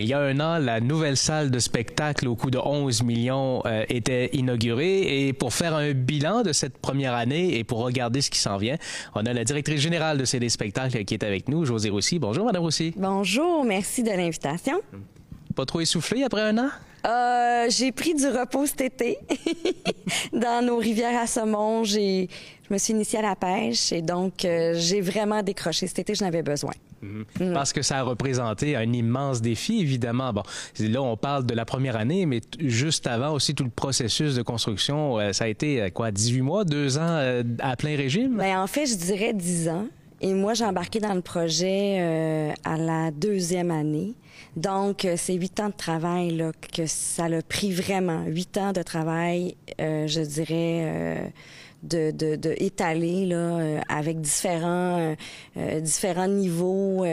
Il y a un an, la nouvelle salle de spectacle au coût de 11 millions euh, était inaugurée. Et pour faire un bilan de cette première année et pour regarder ce qui s'en vient, on a la directrice générale de CD Spectacles qui est avec nous, José Roussy. Bonjour, Madame Roussy. Bonjour, merci de l'invitation. Pas trop essoufflé après un an? Euh, j'ai pris du repos cet été dans nos rivières à saumon. J'ai, je me suis initiée à la pêche et donc euh, j'ai vraiment décroché cet été. J'en avais besoin. Mhm. Parce que ça a représenté un immense défi, évidemment. Bon, là, on parle de la première année, mais juste avant aussi, tout le processus de construction, euh, ça a été, euh, quoi, 18 mois, deux ans euh, à plein régime? Bien, en fait, je dirais 10 ans. Et moi, j'ai embarqué dans le projet à la deuxième année. Donc, c'est huit ans de travail là, que ça l'a pris vraiment. Huit ans de travail, je dirais de, de, de étaler là, euh, avec différents, euh, euh, différents niveaux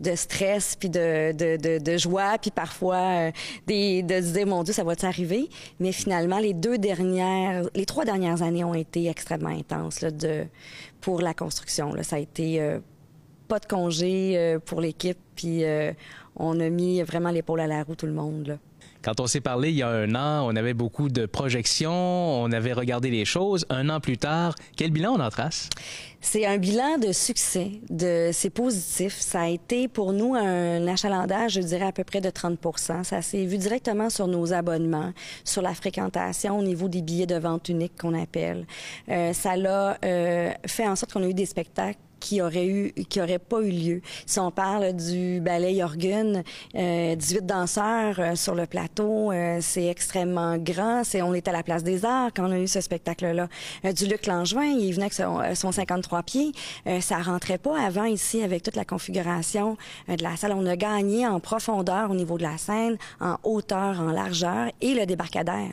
de stress, puis de, de, de, joie, puis parfois des, de se dire, mon Dieu, ça va arriver? Mais finalement, les deux dernières, les trois dernières années ont été extrêmement intenses là, de, pour la construction. Là. Ça a été pas de congé pour l'équipe, puis on a mis vraiment l'épaule à la roue, tout le monde. Là. Quand on s'est parlé il y a un an, on avait beaucoup de projections, on avait regardé les choses. Un an plus tard, quel bilan on en trace? C'est un bilan de succès, de c'est positif. Ça a été pour nous un achalandage, je dirais à peu près de 30 Ça s'est vu directement sur nos abonnements, sur la fréquentation au niveau des billets de vente unique qu'on appelle. Euh, ça l'a euh, fait en sorte qu'on a eu des spectacles qui aurait eu, qui aurait pas eu lieu. Si on parle du ballet Jorgen, euh, 18 danseurs euh, sur le plateau, euh, c'est extrêmement grand. C'est, on est à la place des Arts quand on a eu ce spectacle-là. Euh, du Luc Langevin, il venait avec son, son 53 pieds. ça rentrait pas avant ici avec toute la configuration de la salle. On a gagné en profondeur au niveau de la scène, en hauteur, en largeur et le débarcadère.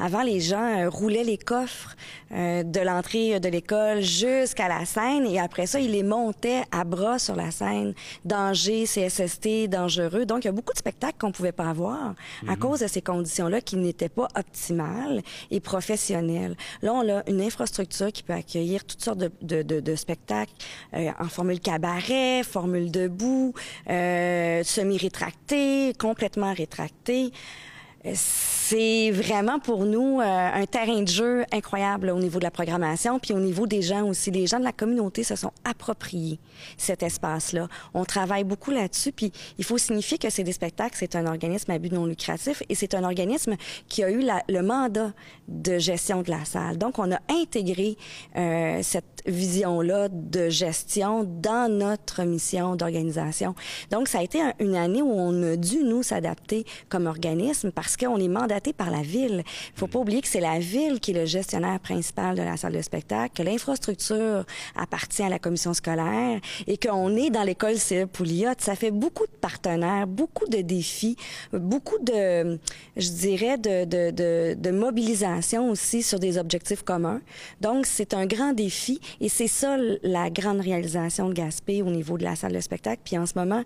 Avant, les gens roulaient les coffres de l'entrée de l'école jusqu'à la scène et après ça, les montait à bras sur la scène. Danger, CSST, dangereux. Donc, il y a beaucoup de spectacles qu'on pouvait pas avoir à mhm. cause de ces conditions-là qui n'étaient pas optimales et professionnelles. Là, on a une infrastructure qui peut accueillir toutes sortes de, de, de, spectacles euh, en formule cabaret, formule debout, euh, semi-rétracté, complètement rétracté c'est vraiment pour nous euh, un terrain de jeu incroyable au niveau de la programmation, puis au niveau des gens aussi. Les gens de la communauté se sont appropriés cet espace-là. On travaille beaucoup là-dessus, puis il faut signifier que c'est des spectacles, c'est un organisme à but non lucratif et c'est un organisme qui a eu la, le mandat de gestion de la salle. Donc, on a intégré euh, cette vision-là de gestion dans notre mission d'organisation. Donc, ça a été une année où on a dû, nous, s'adapter comme organisme parce parce qu'on est mandaté par la ville. Il faut pas oublier que c'est la ville qui est le gestionnaire principal de la salle de spectacle, que l'infrastructure appartient à la commission scolaire et qu'on est dans l'école CE Pouliot. Ça fait beaucoup de partenaires, beaucoup de défis, beaucoup de, je dirais, de, de, de, mobilisation aussi sur des objectifs communs. Donc, c'est un grand défi et c'est ça la grande réalisation de Gaspé au niveau de la salle de spectacle. Puis en ce moment,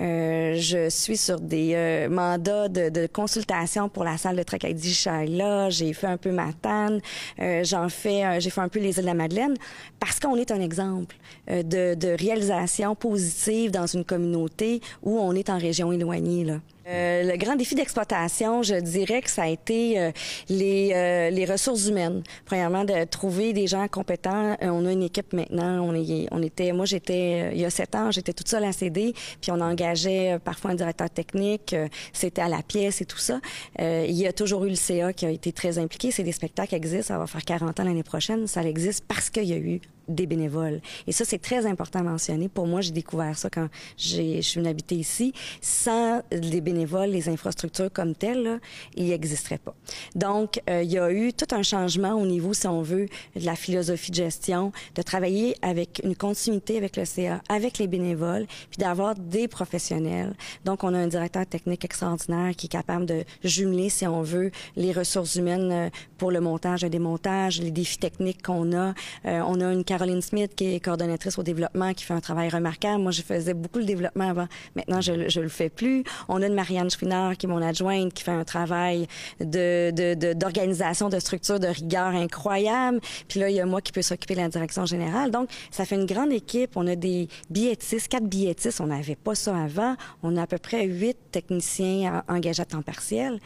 euh, je suis sur des euh, mandats de, de consultation pour la salle de Tracadie Shaila, j'ai fait un peu Matane, euh, j'en fais, j'ai fait un peu les îles de la Madeleine, parce qu'on est un exemple euh, de, de réalisation positive dans une communauté où on est en région éloignée. Là. Euh, le grand défi d'exploitation, je dirais que ça a été euh, les, euh, les ressources humaines. Premièrement, de trouver des gens compétents. on a une équipe maintenant. On, est, on était, moi, j'étais il y a sept ans, j'étais toute seule à CD, puis on engageait parfois un directeur technique. C'était à la pièce et tout ça. il y a toujours eu le CA qui a été très impliqué. C'est des spectacles qui existent. Ça va faire 40 ans l'année prochaine. Ça existe parce qu'il y a eu des bénévoles. Et ça, c'est très important à mentionner. Pour moi, j'ai découvert ça quand je suis venue habiter ici. Sans les bénévoles, les infrastructures comme telles, là, il n'existerait pas. Donc, euh, il y a eu tout un changement au niveau, si on veut, de la philosophie de gestion, de travailler avec une continuité avec le CA, avec les bénévoles, puis d'avoir des professionnels. Donc, on a un directeur technique extraordinaire qui est capable de jumeler, si on veut, les ressources humaines euh, pour le montage et démontage, les défis techniques qu'on a. Euh, on a une Caroline Smith, qui est coordonnatrice au développement, qui fait un travail remarquable. Moi, je faisais beaucoup le développement avant. Maintenant, je, ne le fais plus. On a une Marianne Schwinner, qui est mon adjointe, qui fait un travail d'organisation, de, structure, de rigueur incroyable. Puis là, il y a moi qui peux s'occuper de la direction générale. Donc, ça fait une grande équipe. On a des billettistes, quatre billettistes. On n'avait pas ça avant. On a à peu près huit techniciens engagés à temps partiel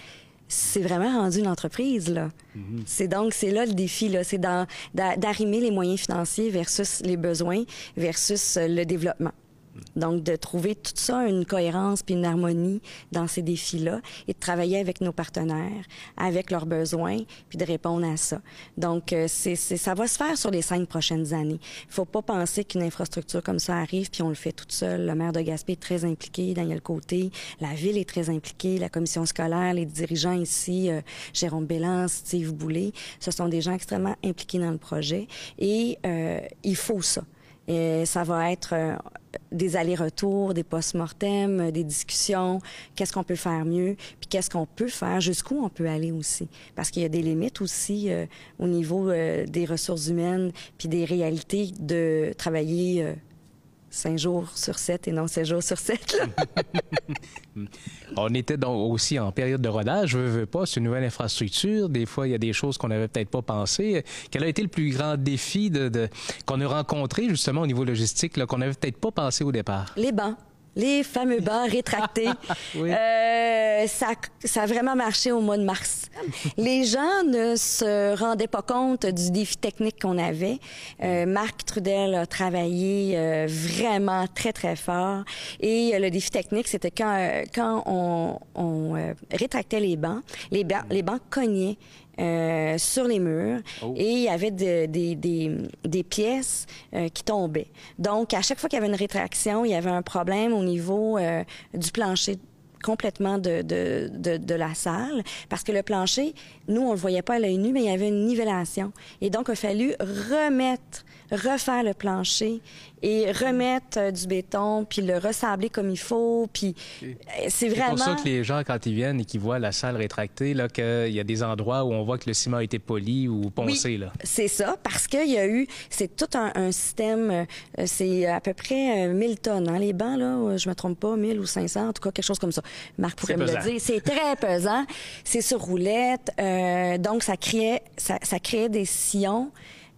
c'est vraiment rendu une entreprise là. Mm-hmm. C'est donc c'est là le défi là, c'est d'arrimer les moyens financiers versus les besoins versus euh, le développement. Donc, de trouver tout ça, une cohérence puis une harmonie dans ces défis-là et de travailler avec nos partenaires, avec leurs besoins, puis de répondre à ça. Donc, euh, ça va se faire sur les cinq prochaines années. Il faut pas penser qu'une infrastructure comme ça arrive puis on le fait toute seule. Le maire de Gaspé est très impliqué, Daniel Côté, la ville est très impliquée, la commission scolaire, les dirigeants ici, euh, Jérôme Bélan, Steve Boulay, ce sont des gens extrêmement impliqués dans le projet et euh, il faut ça. Et ça va être euh, des allers-retours, des post-mortem, euh, des discussions, qu'est-ce qu'on peut faire mieux, puis qu'est-ce qu'on peut faire, jusqu'où on peut aller aussi? Parce qu'il y a des limites aussi euh, au niveau des ressources humaines, puis des réalités de travailler cinq jours sur sept et non sept jours sur sept. On était donc aussi en période de rodage. Je veux, veux pas, c'est une nouvelle infrastructure. Des fois, il y a des choses qu'on n'avait peut-être pas pensé. Quel a été le plus grand défi de, qu'on a rencontré justement au niveau logistique, qu'on n'avait peut-être pas pensé au départ? Les bancs les fameux bancs rétractés. euh, ça, ça a vraiment marché au mois de mars. les gens ne se rendaient pas compte du défi technique qu'on avait. Euh, Marc Trudel a travaillé euh, vraiment très, très fort. Et euh, le défi technique, c'était quand, euh, quand on, on rétractait les bancs, les, bancs, les bancs cognaient euh, sur les murs oh. et il y avait des, des, pièces euh, qui tombaient. Donc, à chaque fois qu'il y avait une rétraction, il y avait un problème au niveau euh, du plancher complètement de, de, de, la salle parce que le plancher, nous, on le voyait pas à l'œil nu, mais il y avait une nivellation. Et donc, il a fallu remettre, refaire le plancher et remettre euh, du béton, puis le ressabler comme il faut, puis euh, c'est vraiment... C'est pour ça que les gens, quand ils viennent et qu'ils voient la salle rétractée, là, qu'il y a des endroits où on voit que le ciment a été poli ou poncé, oui, c'est ça, parce qu'il y a eu... C'est tout un, système, euh, c'est à peu près 1000 tonnes, hein, les bancs, là, je me trompe pas, 1000 ou 500, en tout cas, quelque chose comme ça. Marc pourrait me le dire. C'est très pesant. C'est sur roulette, donc ça créait, ça, ça créait des sillons,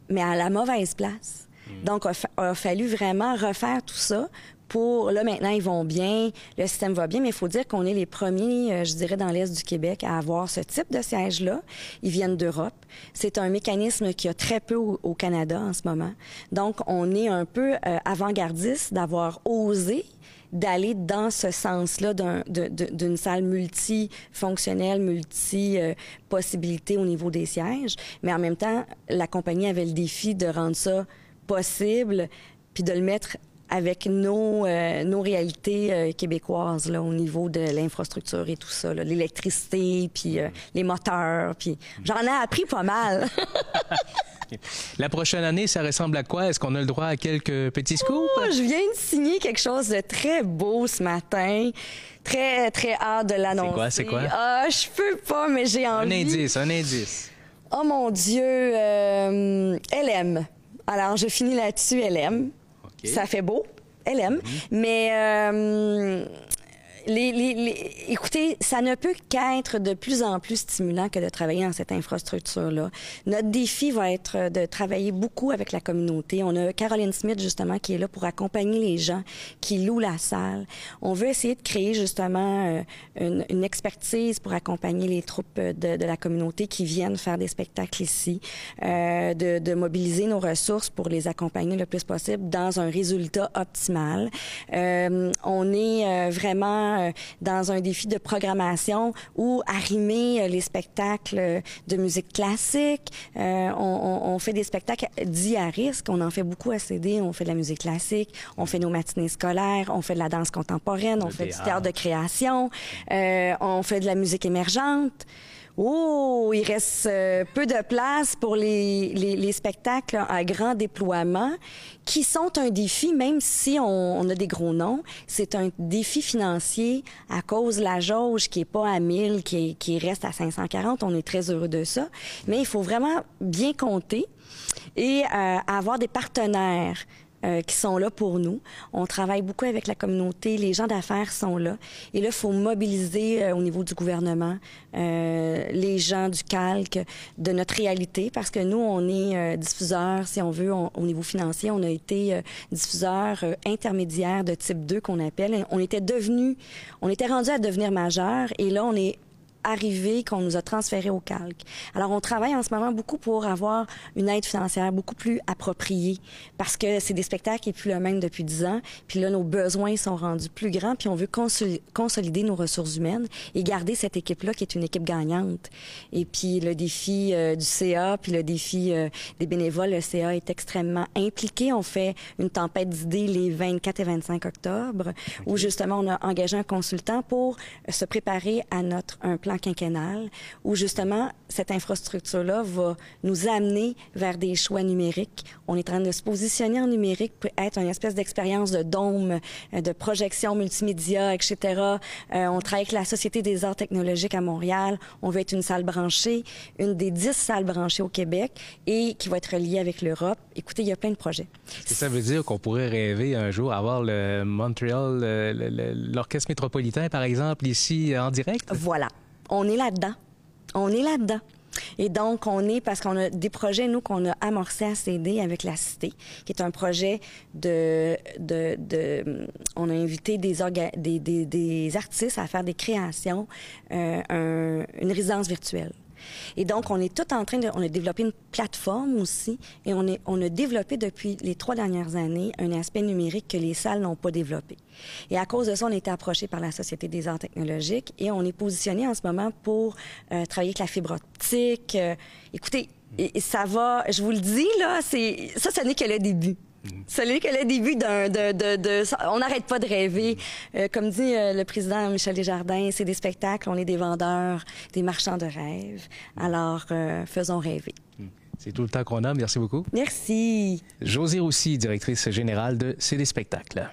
mais à la mauvaise place. Mm. Donc, il a, fallu vraiment refaire tout ça pour là maintenant ils vont bien, le système va bien, mais il faut dire qu'on est les premiers, euh, je dirais, dans l'est du Québec à avoir ce type de siège-là. Ils viennent d'Europe. C'est un mécanisme qui a très peu au, Canada en ce moment. Donc on est un peu euh, avant-gardiste d'avoir osé d'aller dans ce sens-là d'une salle multifonctionnelle, multi-possibilités au niveau des sièges. Mais en même temps, la compagnie avait le défi de rendre ça possible, puis de le mettre avec nos, euh, nos réalités euh, québécoises là, au niveau de l'infrastructure et tout ça, l'électricité, puis euh, les moteurs, puis j'en ai appris pas mal. La prochaine année, ça ressemble à quoi? Est-ce qu'on a le droit à quelques petits scoops? Oh, je viens de signer quelque chose de très beau ce matin. Très, très hâte de l'annoncer. C'est quoi? C'est quoi? Ah, je peux pas, mais j'ai envie. Un indice, un indice. Oh mon Dieu, LM. Alors, je finis là-dessus, elle Ça fait beau. Elle aime. Mhm. Mais euh, écoutez, ça ne peut qu'être de plus en plus stimulant que de travailler dans cette infrastructure-là. Notre défi va être de travailler beaucoup avec la communauté. On a Caroline Smith, justement, qui est là pour accompagner les gens qui louent la salle. On veut essayer de créer, justement, euh, une, expertise pour accompagner les troupes de, la communauté qui viennent faire des spectacles ici, euh, de, mobiliser nos ressources pour les accompagner le plus possible dans un résultat optimal. Euh, on est vraiment euh, dans un défi de programmation ou arrimer euh, les spectacles de musique classique. Euh, on, on, fait des spectacles dits à risque. On en fait beaucoup à CD. On fait de la musique classique. On fait nos matinées scolaires. On fait de la danse contemporaine. On fait du théâtre de création. on fait de la musique émergente. Oh, il reste euh, peu de place pour les, les, les, spectacles à grand déploiement qui sont un défi, même si on, on a des gros noms, c'est un défi financier à cause de la jauge qui est pas à 1000, qui, qui reste à 540. On est très heureux de ça. Mais il faut vraiment bien compter et euh, avoir des partenaires euh, qui sont là pour nous. On travaille beaucoup avec la communauté, les gens d'affaires sont là. Et là, il faut mobiliser euh, au niveau du gouvernement euh, les gens du calque, de notre réalité, parce que nous, on est euh, diffuseur, si on veut, au niveau financier, on a été euh, diffuseur intermédiaire de type 2 qu'on appelle. On était devenu, on était rendu à devenir majeur, et là, on est arrivé qu'on nous a transféré au calque. Alors, on travaille en ce moment beaucoup pour avoir une aide financière beaucoup plus appropriée parce que c'est des spectacles qui est plus le même depuis dix ans. Puis là, nos besoins sont rendus plus grands puis on veut consolider nos ressources humaines et garder cette équipe-là qui est une équipe gagnante. Et puis, le défi euh, du CA puis le défi euh, des bénévoles, le CA est extrêmement impliqué. On fait une tempête d'idées les 24 et 25 octobre okay. où justement, on a engagé un consultant pour se préparer à notre un plan quinquennal où justement cette infrastructure-là va nous amener vers des choix numériques. On est en train de se positionner en numérique pour être une espèce d'expérience de dôme, euh, de projection multimédia, etc. Euh, on travaille avec la Société des arts technologiques à Montréal. On veut être une salle branchée, une des dix salles branchées au Québec et qui va être reliée avec l'Europe. Écoutez, il y a plein de projets. Et ça veut dire qu'on pourrait rêver un jour avoir le Montréal, l'Orchestre métropolitain, par exemple, ici en direct? Voilà on est là-dedans. On est là-dedans. Et donc, on est, parce qu'on a des projets, nous, qu'on a amorcés à CD avec la Cité, qui est un projet de... de, de on a invité des, des, des, des, artistes à faire des créations, euh, un, une résidence virtuelle. Et donc, on est tout en train de... On a développé une plateforme aussi et on, est, on a développé depuis les trois dernières années un aspect numérique que les salles n'ont pas développé. Et à cause de ça, on a été approché par la Société des arts technologiques et on est positionné en ce moment pour euh, travailler avec la fibre optique. Euh, écoutez, et, ça va, je vous le dis, là, c'est ça, ce n'est que le début. Ce n'est que le début d'un... De, de, de, on n'arrête pas de rêver. Euh, comme dit euh, le président Michel Desjardins, c'est des spectacles, on est des vendeurs, des marchands de rêves. Alors, euh, faisons rêver. C'est tout le temps qu'on a. Merci beaucoup. Merci. Josie Roussy, directrice générale de C'est des spectacles.